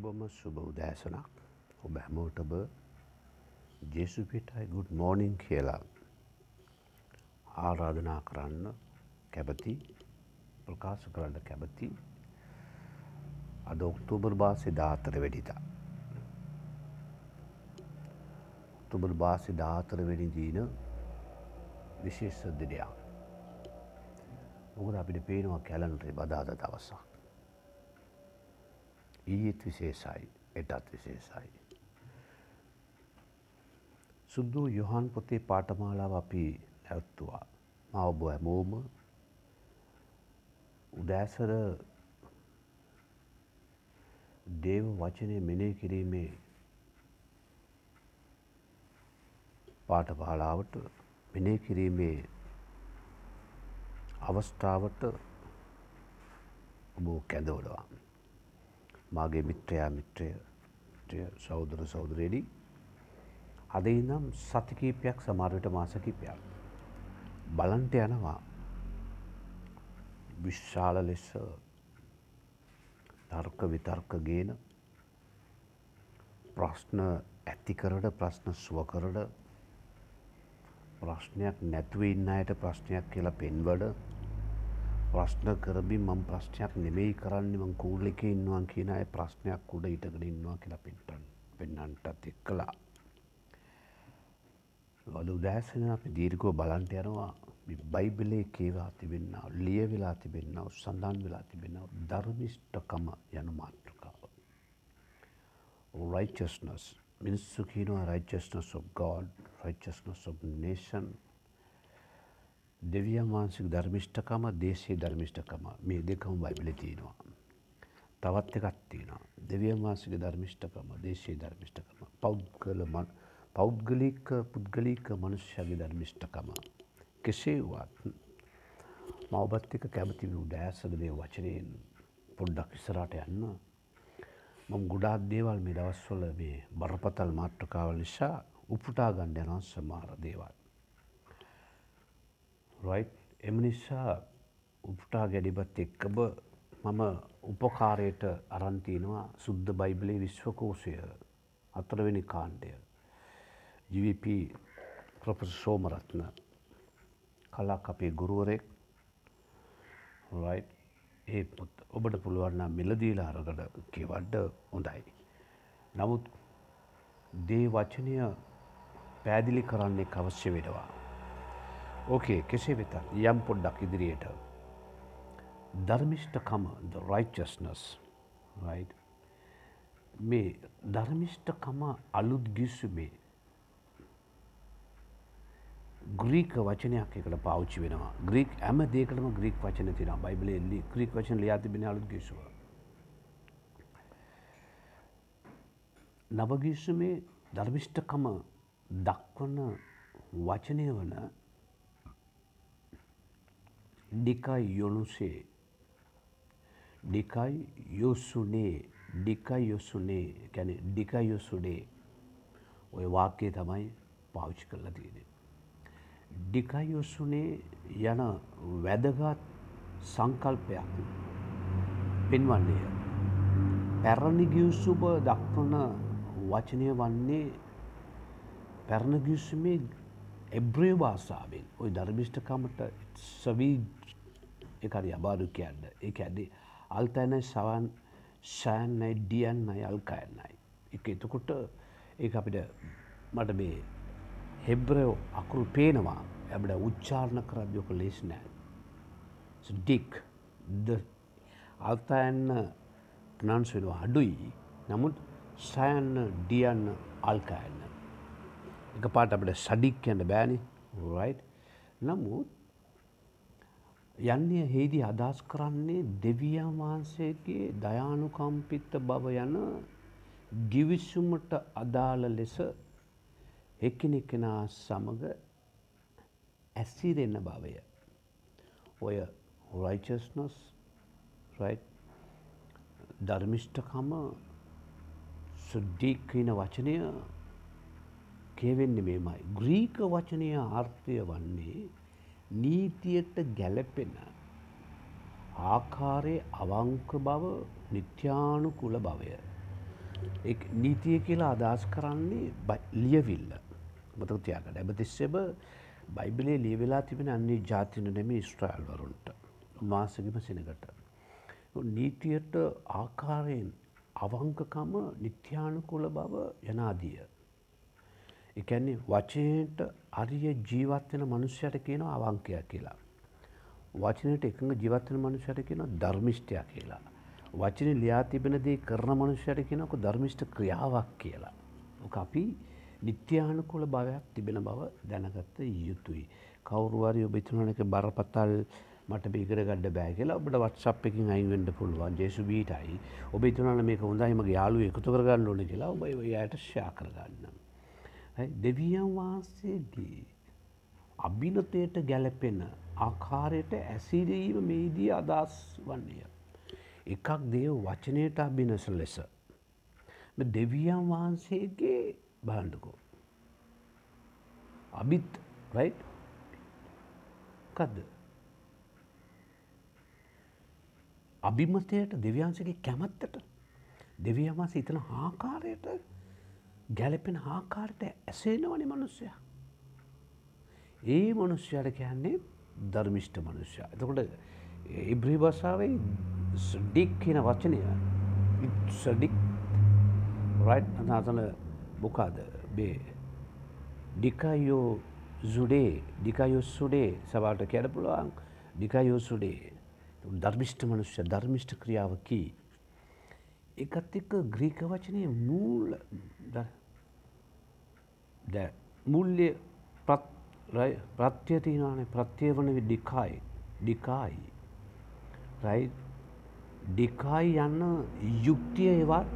සුබම සුබ උදෑසනක් ඔබ හැමෝටබ ජෙසුපිටයි ගුඩ් මෝනිින් කියලා ආරාධනා කරන්න කැබති ප්‍රකාශ කරන්න කැබති අද ඔක්තෝබර් බාසි දාතර වැඩිතා. ඔක්තෝබර් බාසි දාතර වැඩි දීන විශේෂ දිනයක්. මොකද අපිට පේනවා කැලන්ටේ බදාද දවසක්. ඊත් විශේෂයි එටත් විශේෂයි. සුද්දු යොහන් පොතේ පාටමාලාව අපි නැවත්තුවා. ම ඔබ හැමෝම උදෑසර දේව වචනය මෙනේ කිරීමේ පාටපාලාවට මෙනේ කිරීමේ අවස්ථාවට ඔබ කැඳවලවා. මාගේ මිත්‍රයා මිත්‍රය සෞදර සෞදරේඩි අද ඉනම් සතිකීපයක් සමාරයට මාසකිපයක් බලන්ට යනවා. විශ්ශාල ලෙස තර්ක විතර්ක ගේන ප්‍රශ්න ඇතිකරට ප්‍රශ්න සුවකරට ප්‍රශ්නයක් නැතුව ඉන්න අයට ප්‍රශ්නයක් කියලා පෙන්වඩ ප්‍රශ්න කරබි මං ප්‍රශ්නයක් නෙමෙයි කරන්න මං කූල් එක ඉන්නවා කියන අය ප්‍රශ්නයක් උඩ ඉටගෙන ඉන්නවා කියලා පෙන්ටන් පෙන්නන්ටත් එක් කලා. වල උදෑසන අපි දීර්ගෝ බලන්ට යනවා බයිබලේ කේවා තිබෙන්න ලිය වෙලා තිබෙන්න්නව සඳන් වෙලා තිබෙනව ධර්මිෂ්ටකම යන මාතෘකාව. righteousness මිනිස්සු කියනවා righteousness of God, righteousness of nation. දෙවියන් වහන්සේගේ ධර්මිෂ්ඨකම, දේශීය ධර්මිෂ්ඨකම මේ දෙකම බයිබලේ තියෙනවා. තවත් එකක් තියෙනවා. දෙවියන් වහන්සේගේ ධර්මිෂ්ඨකම, දේශීය ධර්මිෂ්ඨකම, පෞද්ගල පෞද්ගලික පුද්ගලික මනුෂ්‍යයාගේ ධර්මිෂ්ඨකම. කෙසේ වත් මම ඔබත් එක්ක කැමති වූ දෑසක මේ වචනයෙන් පොඩ්ඩක් ඉස්සරහට යන්න මම ගොඩාක් දේවල් මේ දවස්වල මේ බරපතල මාතෘකාවල් නිසා උපුටා ගන්න යනවා සමහර දේවල්. Right එම නිසා උපුටා ගැඩිබත් එක්කම මම උපකාරයට අරන් තිනවා සුද්ධ බයිබලයේ විශ්වකෝෂය හතරවෙනි කාණ්ඩය. GVP ප්‍රොෆෙසර් සෝමරත්න කලක් අපේ ගුරුවරෙක් ඒ ඔබට පුළුවන්න මිලදීලා අරකට කියවඩ්ඩ හොඳයි. නමුත් දේ වචනය පැදිලි කරන්නේ අවශ්‍ය වෙනවා. ඕකේ කෙසේ වෙත යම් පොඩ්ඩක් ඉදිරියට. ධර්මිෂ්ඨකම the righteousness right මේ ධර්මිෂ්ඨකම අලුත් ගිස්සුමේ ග්‍රීක වචනයක් එකට පාවිච්චි වෙනවා ග්‍රීක් ඇම දේකටම ග්‍රීක් වචන තින බයිබලෙල්ලි ක්‍රීක් වචන ලියාතිබෙන අලුත් ගේශුව. නවගීසුමේ ධර්මිෂ්ඨකම දක්වන වචනය වන ඩිකයි යොනුසේ. ඩිකයි යොසුනේ. ඩිකයි යොසුනේ. ගැන ඩිකයි යොසුනේ. ඔය වාක්‍යය තමයි පාවිච්චි කරලා තියෙනෙ. ඩිකයොසුනේ යන වැදගත් සංකල්පයක් පෙන්වන්නේය. පැරණිගියුසුබ දක්වන වචනය වන්නේ පැරණගියුසුමේ එබ්‍රේ භාසාාවෙන් ඔය ධර්මිෂ්ඨකමට සවී එකරි අබාරු කියන්න ඒ ඇඩේ අල්තැනයි සවන් සෑන්නයි ඩියන්නයි අල්කයන්නයි. එක එතකොට ඒ අපිට මට මේ හෙබ්‍රයෝ අකුරු පේනවා ඇබට උච්චාරණ කරද්‍යෝක ලෙස් නෑ. ඩික් අල්තායන්න ප්‍රනන්ස් වෙනවා අඩුයි නමුත් සයන්න ඩියන්න අල්කායන්න. එක පාට අපට සඩික් කියන්න බෑනි රයි් නමුත් යන්නේ හේදී අදස් කරන්නේ දෙවියන් වහන්සේගේ දයානුකම්පිත්ත බව යන ගිවිස්සුමට අදාළ ලෙස එක්කෙනෙක්කෙනා සමඟ ඇස්සිරෙන්න භවය. ඔය රයිචස්නස් ධර්මිෂ්ඨකම සුද්ඩීක්කන වචනය කියවෙන්නේ මේමයි. ග්‍රීක වචනය ආර්ථය වන්නේ නීතියට ගැලපෙන ආකාරයේ අවංක බව නිත්‍යානුකුල භවය. නීතිය කියලා අදහස් කරන්නේ ලියවිල්ල මතක තියාගට ඇබ තිස්සෙබ බයිබලේ ලියවෙලා තිබෙන අන්නේ ජාතින නෙම ස්ට්‍රයිල් වරුන්ට උන්වාසගම සිනකට. නීතියට ආකාරයෙන් අවංකකම නිත්‍යානුකුල බව යනාදිය. එකන්නේ වචනයට අරිය ජීවත්වෙන මනුෂ්‍යයට කියන අවංකයක් කියලා. වචනයට එකඟ ජීවත්වන මනුෂ්‍යයට කියන ධර්මිෂ්ටයක් කියලා. වචන ලියා තිබෙනදේ කරන මනුෂ්‍යයට කියනක ධර්මිෂ්ට ක්‍රියාවක් කියලා. ඕක අපි නිත්‍යානුකුල භාවයක් තිබෙන බව දැනගත්ත යුතුයි. කවරුවාරි ඔබිතුනනක බරපතල් මට බිකර ගඩ බෑ කියලා ඔබට වත්සප් එකින් අයිවෙන්ඩ පුළුවන් ජේසු බීටයි ඔබ තුනන මේක හොඳයිමගේ යාලු එකතු කරගන්න ඕන කියලා ඔබ යට ශා කරගන්න. දෙවියන් වහන්සේගේ අභිනතයට ගැලපෙන ආකාරයට ඇසිරීම මේදී අදස් වන්නේය. එකක් දේව වචනයට අභිනස ලෙස. දෙවියන් වහන්සේගේ බාණ්ඩකෝ. අභිත් රයි් කදද. අභිමතයට දෙවියන්සගේ කැමත්තට දෙවියන් වහන්ස ඉතන ආකාරයට ගැලපෙන ආකාරයට ඇසේනවනි මනුස්සය. ඒ මනුෂ්‍යයට කියන්නේ ධර්මිෂ්ට මනුෂ්‍ය. එතකොට ඉබ්‍රී භාෂාවේ සඩික් කියන වචනය සඩික් රයි් අනාතන මොකාද බේ ඩිකයෝ සුඩේ ඩිකයෝ සුඩේ සවාට කැඩ පුළුවන් ඩිකයෝ සුඩේ ධර්මිෂ්ට මනුෂ්‍ය ධර්මිෂ්ට ක්‍රියාවකි. එකත් එක්ක ග්‍රීක වචනය මූල මුල්්‍ය ප්‍රත්්‍යය තියනනේ ප්‍රත්්‍යය වන ඩිකායි. ඩිකායි. රයි ඩිකායි යන්න යුක්තිය ඒවත්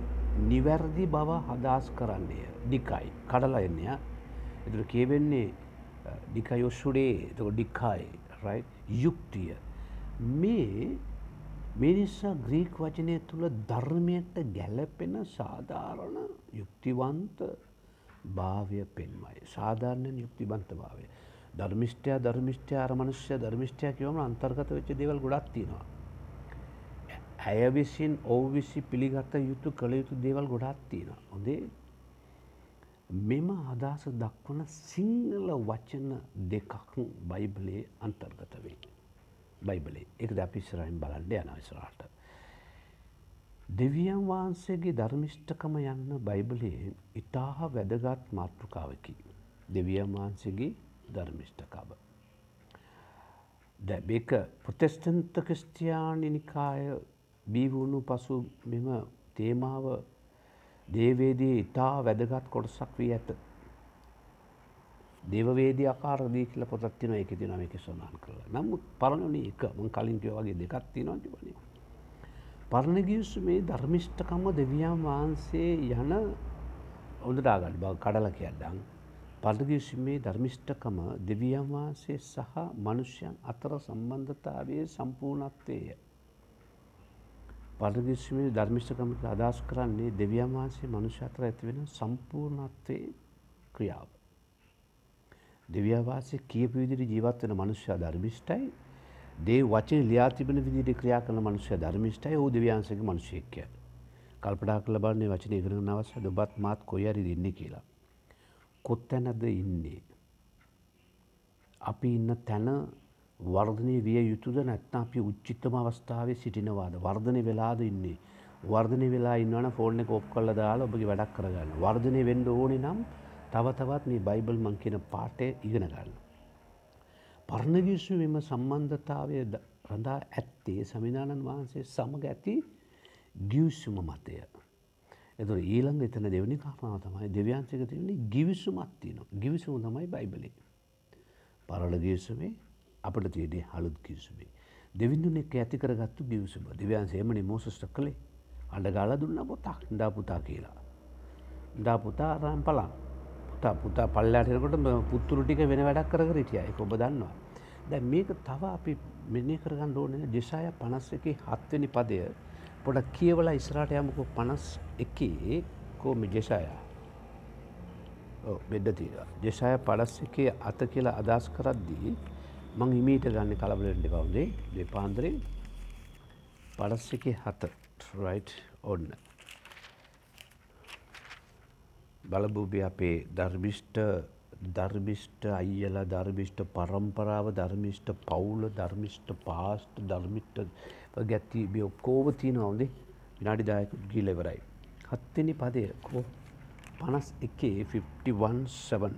නිවැරදි බව හදස් කරන්නේ. ඩිකයි. කඩලා එන්නය එතුර කියවෙන්නේ ඩිකයොස්සුඩේ තක ඩික්කායි රයි යුක්තිය. මේ මිනිස්සා ග්‍රීක් වචනය තුළ ධර්මයට ගැලපෙන සාධාරණ යුක්තිවන්ත භාවය පෙන්මයි. සාධාරණයෙන් යුක්තිබන්ත භාවය. ධර්මිෂ්ටයා ධර්මිෂ්ටය අර මනුෂ්‍ය ධර්මිෂ්ටය කියවම අන්තර්ගත වෙච්ච දේවල් ගොඩක් තියෙනවා. ඇය විසින් ඔව් විසි පිළිගත යුතු කළ යුතු දේවල් ගොඩක් තියෙනවා. හොඳේ මෙම අදහස දක්වන සිංහල වචන දෙකක් බයිබලයේ අන්තර්ගත වේ. බයිබලේ එක ද අපිස්සරයින් බලන්ඩ යන විසරාට. දෙවියන් වහන්සේගේ ධර්මිෂ්ඨකම යන්න බයිබලයේ ඉතාහ වැදගත් මාතෘකාවකි. දෙවියන් වහන්සේගේ ධර්මිෂ්ඨකාව. දැබේක ප්‍රතෙස්ටන්ත ක්‍රස්ටයානි නිකාය බීවුණු පසු මෙම තේමාව දේවේදී ඉතා වැදගත් කොටසක් වී ඇත. දේවවේදී අකාරදී කියල පොතත් තින එක තින එක සොනාන් කරලා නමුත් පරණන එක මං කලින්කය වගේ දෙකත් තිනවා තිබන. පරණගියසුමේ ධර්මිෂ්ඨකම්ම දෙවියන් වහන්සේ යන ඔොදදාගඩ බව කඩල කියද්දං පරණගියසුමේ ධර්මිෂ්ඨකම දෙවියන් වහන්සේ සහ මනුෂ්‍යයන් අතර සම්බන්ධතාවය සම්පූර්ණත්වය. පරණගිස්මේ ධර්මිෂ්ඨකමට අදහස් කරන්නේ දෙවියන් වහන්සේ මනුෂ්‍ය අතර ඇතිවෙන සම්පූර්ණත්වයේ ක්‍රියාව. දෙවියවාසේ කියපු විදිහට ජීවත් වෙන මනුෂ්‍යයා ධර්මිෂ්ඨයි. දේ වචනේ ලියා තිබෙන විදිහට ක්‍රියා කරන මනුෂ්‍යයා ධර්මිෂ්ඨයි. ਉਹ දෙවියන්සේගේ මිනිසෙක් කියන්නේ. කල්පනා කරලා බලන්නේ වචනේ ඉගෙන ගන්න අවශ්‍යද ඔබත් මාත් කොයි හරි ඉන්නේ කියලා. කොතැනද ඉන්නේ? අපි ඉන්න තැන වර්ධනය විය යුතුද නැත්නම් අපි උච්චිතම අවස්ථාවේ සිටිනවාද වර්ධනය වෙලාද ඉන්නේ වර්ධනය වෙලා ඉන්නවන ෆෝන් එක ඔෆ් කරලා දාලා ඔබගේ වැඩක් කරගන්න වර්ධනය වෙන්න ඕනේ නම් තව තවත් මේ බයිබල් මං කියන පාඩේ ඉගෙන ගන්න. පරණ විශ්වයේම සම්බන්ධතාවය රඳා ඇත්තේ සමිඳානන් වහන්සේ සමග ඇති ගිවිසුම මතය. එතුර ඊළඟ එතන දෙවනි කාරණාව තමයි දෙවියන්සික තියන්නේ ගිවිසුමත් තියෙනවා. ගිවිසුම තමයි බයිබලේ. පරණ ගිවිසුමේ අපට තියනේ හළුත් කිවසුමේ. දෙවිඳුන එක ඇති කරගත්තු ගියවසුම දෙවියන් සේමනි මෝසස්ට කළේ අඩ ගාල දුන්න පොතක් ඩා පුතා කියලා. ඩා පුතා අරම් පලන් පුතා පුතා පල්ලාටයකොට පුත්තුරු ටික වෙන වැඩක් කර රිටිය එක ඔබ දන්නවා. දැ මේක තව අපි මෙන්නේ කරගන්න ඕන දෙසාය පනස් එක හත්වනි පදය පොඩක් කියවල ඉස්රාට යමක. පනස් එකේ කෝ මිජෙසායා බෙඩ්ඩ තීර ජෙසාය පඩස් එකේ අත කියලා අදස් කරද්දී මං හිමීට ගන්න කලබලෙන්ට කවුදේ දෙපාන්දරෙන් පඩස් එක හත. රයි් ඔන්න බලබූපි අපේ ධර්මිෂ්ට ධර්මිෂ්ට අයියල ධර්මිෂ්ට පරම්පරාව ධර්මිෂ්ට පවුල ධර්මිෂ්ට පාස්ට ධර්මිට්ට ගැත්ති බිය ඔක්කෝව තියෙනවදේ විනාඩි දායක ගිලෙවරයි. හත්තිනි පදය කෝ පනස් එකේ 51සවන්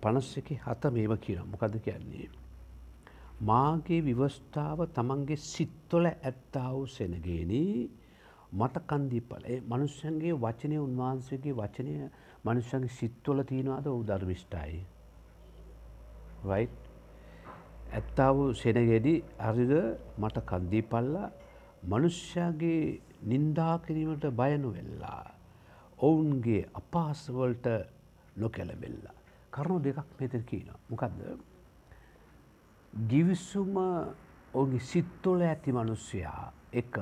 පනස් එක හත මේම කියන මොකද කියන්නේ. මාගේ විවස්ථාව තමන්ගේ සිත්වල ඇත්තාව සෙනගේනී මට කන්දීපල ඒ මනුෂ්‍යන්ගේ වචනය උන්වහන්සේගේ වචනය මනුෂ්‍යන්ගේ සිත්වල තියෙනවාද ඔහු ධර්මිෂ්ටයි. වයි ඇත්තාව සෙනගෙඩි හරිද මට කන්දීපල්ලා මනුෂ්‍යයාගේ නින්දා කිරීමට බයනු වෙල්ලා. ඔවුන්ගේ අපාසවලට නොකැලවෙල්ලා. කරුණු දෙකක් මෙතර කියන. මොකක්ද. ගිවිස්සුම ඔවුගේ සිත්තොල ඇති මනුස්සයා එක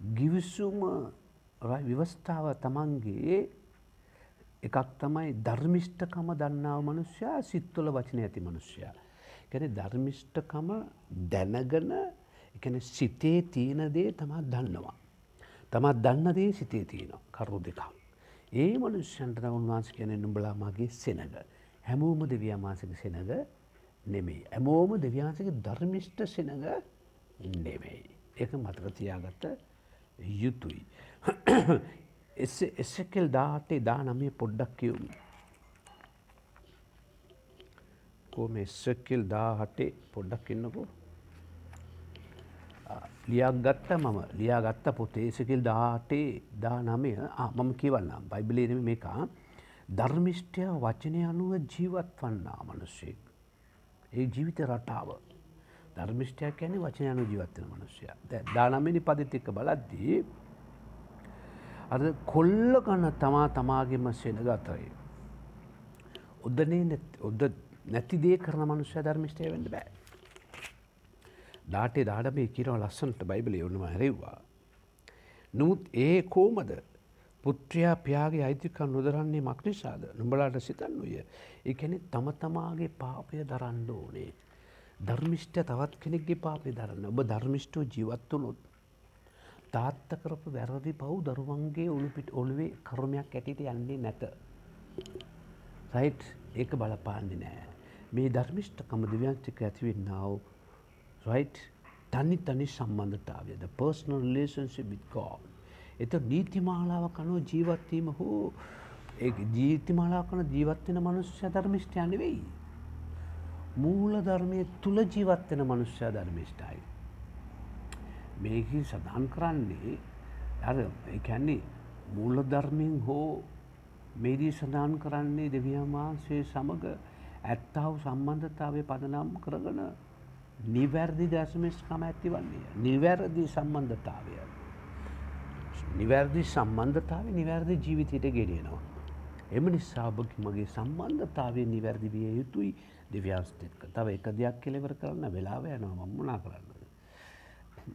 ගිවිසුම විවස්ථාව තමන්ගේ එකක් තමයි ධර්මිෂ්ඨකම දන්නාව මනුෂ්‍යයා සිත්තුල වචන ඇති මනුෂ්‍යයා. ගැන ධර්මිෂ්ඨකම දැනගන එකන සිතේ තියෙනදේ තමත් දන්නවා. තමත් දන්නදේ සිතේ තියෙන කරු දෙකක්. ඒ මනුෂ්‍යන්ට උන්වහන්ස කියන නුඹලා මගේ සෙනග. හැමෝම දෙවියමාසක සෙනග නෙමෙයි. ඇමෝම දෙවියාන්සක ධර්මිෂ්ට සෙනග නෙමෙයි. ඒක මතක තියාගත්ත යුතුයි. එස්සකෙල් දාටේ දා නමේ පොඩ්ඩක් කියවුම්. කොම එස්සකෙල් දා හටේ පොඩ්ඩක් ඉන්නකෝ. ලියක් ගත්ත මම ලියා ගත්ත පොතේ එසකෙල් දාටේ දා නමය මම කියවන්නම් බයිබලේනම මේකා ධර්මිෂ්ටය වචනය අනුව ජීවත් වන්නා මනුස්සෙක්. ඒ ජීවිත රටාව ධර්මිෂ්ටයක් ඇන වචන යනු ජීවත්වන මනුෂ්‍යය දානමිනි පදිත් එක්ක බලද්දී අද කොල්ල ගන්න තමා තමාගෙම සෙනග අතරයි. ඔද්දනේ ඔද්ද නැතිදේ කරන මනුෂ්‍ය ධර්මිෂ්ටය වෙන්න බෑ. දාටේ දාඩ මේ කියරව ලස්සන්ට බයිබලි ඔන්නම හැරෙව්වා. නමුත් ඒ කෝමද පුත්‍රයා පියාගේ අයිතිකන් නොදරන්නේ මක් නිසාද නොඹලාට සිතන්නුය. එකනෙ තම තමාගේ පාපය දරන්න ඕනේ. ධර්මිෂ්ට තවත් කෙනෙක්ගේ පාපය දරන්න ඔබ ධර්මිෂ්ටෝ ජීවත්වනොත් තාත්ත කරපු වැරදි පව් දරුවන්ගේ ඔළුපිට ඔළුවේ කරුමයක් ඇටිට යන්නේ නැත. රයිට් ඒක බලපාන්නේ නෑ. මේ ධර්මිෂ්ට කම දිව්‍යන්තික ඇතිවෙන්නාව රයිට් තනි තනි සම්බන්ධතාවයද පර්ස්නල් ලේසන්සි බිත්කෝ. එත නීතිමාලාව කනුව ජීවත්වීම හෝ ඒ ජීතිමාලා කන ජීවත්වෙන මනුස්්‍ය ධර්මිෂ්ටයන වෙයි. මූල ධර්මය තුළ ජීවත්වෙන මනුෂ්‍ය ධර්මිෂ්ටයි. මේකි සඳහන් කරන්නේ අර එකැන්නේ මූල ධර්මයෙන් හෝ මේදී සඳහන් කරන්නේ දෙවියමාන්සේ සමඟ ඇත්තාව සම්බන්ධතාවය පදනම් කරගන නිවැරදි දැසමිස්කම ඇති වන්නේ. නිවැරදි සම්බන්ධතාවය. නිවැරදි සම්බන්ධතාව නිවැරදි ජීවිතයට ගෙඩියනවා. එම නිසා ඔබ මගේ සම්බන්ධතාවය නිවැරදි විය යුතුයි දිව්‍යස්තික තව එක දෙයක් කෙලෙවර කරන්න වෙලාව යනවා මම්මනා කරන්න.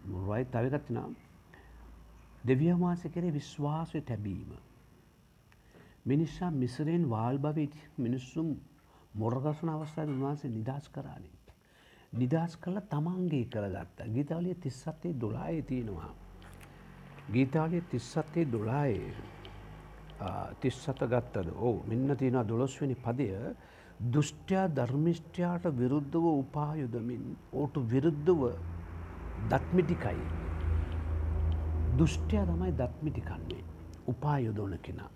මුරයි තවකත්තිනා දෙවියමාස කෙරේ විශ්වාසය තැබීම. මිනිස්සා මිසරයෙන් වාල් භවිත් මිනිස්සුම් මොරගසන අවස්ථාව උන්වහන්සේ නිදස් කරානේ. නිදස් කළ තමන්ගේ කරගත්තා ගීතාලිය තිස්සත්තේ දොලාය තියෙනවා. ගීතාලිය තිස්සත්තේ දොලායේ තිස්සත ගත්තද ඕ මෙන්න තියෙන දොළොස්වනි පදය දුෂ්ටයා ධර්මිෂ්ඨයාට විරුද්ධව උපායුදමින් ඕට විරුද්ධව දත්මිටිකයි. දුෂ්ටයා තමයි දත්මිටිකන්නේ උපායොදෝන කෙනා.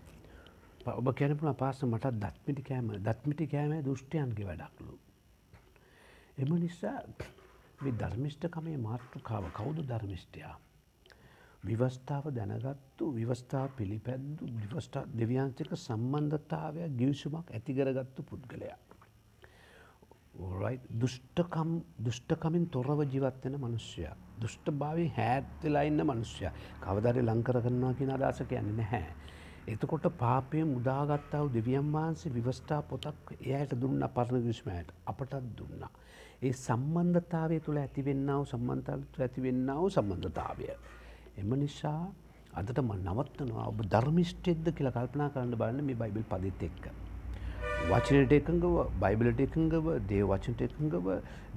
ඔබ කැනපුන පාස මට දත්මිටිකෑම දත්මිටිකෑමේ දුෂ්ටයන්ගේ වැඩක්ලු. එම නිසා ධර්මිෂ්ඨකමේ මාතෘකාව කවුදු ධර්මිෂ්ටයා. විවස්ථාව දැනගත්තු විවස්ථා පිළිපැද්දු විවස්ථා දෙවියන්තික සම්බන්ධතාවයක් ගිවිසුමක් ඇතිකරගත්තු පුද්ගලයා. දුෂ්ටකම් දුෂ්ටකමින් තොරව ජීවත්වෙන මනුෂ්‍යය. දුෂ්ට භාවී හැත්වෙලා ඉන්න මනුෂ්‍යය කවදරි ලංකර කරනවා කියෙන අදස කියන්නේ නැහැ. එතකොට පාපය මුදාගත්තාව දෙවියන් වහන්සේ විවස්ථා පොතක් එයට දුන්න පරණ විශ්මයට අපටත් දුන්නා. ඒ සම්බන්ධතාවය තුළ ඇතිවෙන්නාව සම්බන්ධතාව ඇතිවෙන්නාව සම්බන්ධතාවය. එම නිසා අදට ම නවත්තනවා ඔබ ධර්මිෂ්ටෙද්ද කියලා කල්පනා කරන්න බලන්න මේ බයිබල් පදිත් එක්ක. වචනයට එකඟව බයිබලට එකඟව දේ වචනට එකඟව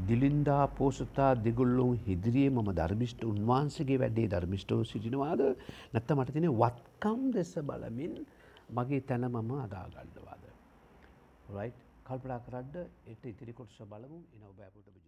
දිලින්දා පෝසතා දෙගොල්ලොන් හිදිරියේ මම ධර්මිෂ්ට උන්වහන්සේගේ වැඩේ ධර්මිෂ්ටව සිටිනවාද නැත්ත මට තින වත්කම් දෙස බලමින් මගේ තැන මම අදාගණ්ඩවාද. රයි් කල්පනා කරන්න එට ඉතිරි කොටස බලමු ඉනව බෑපුට ජේසු.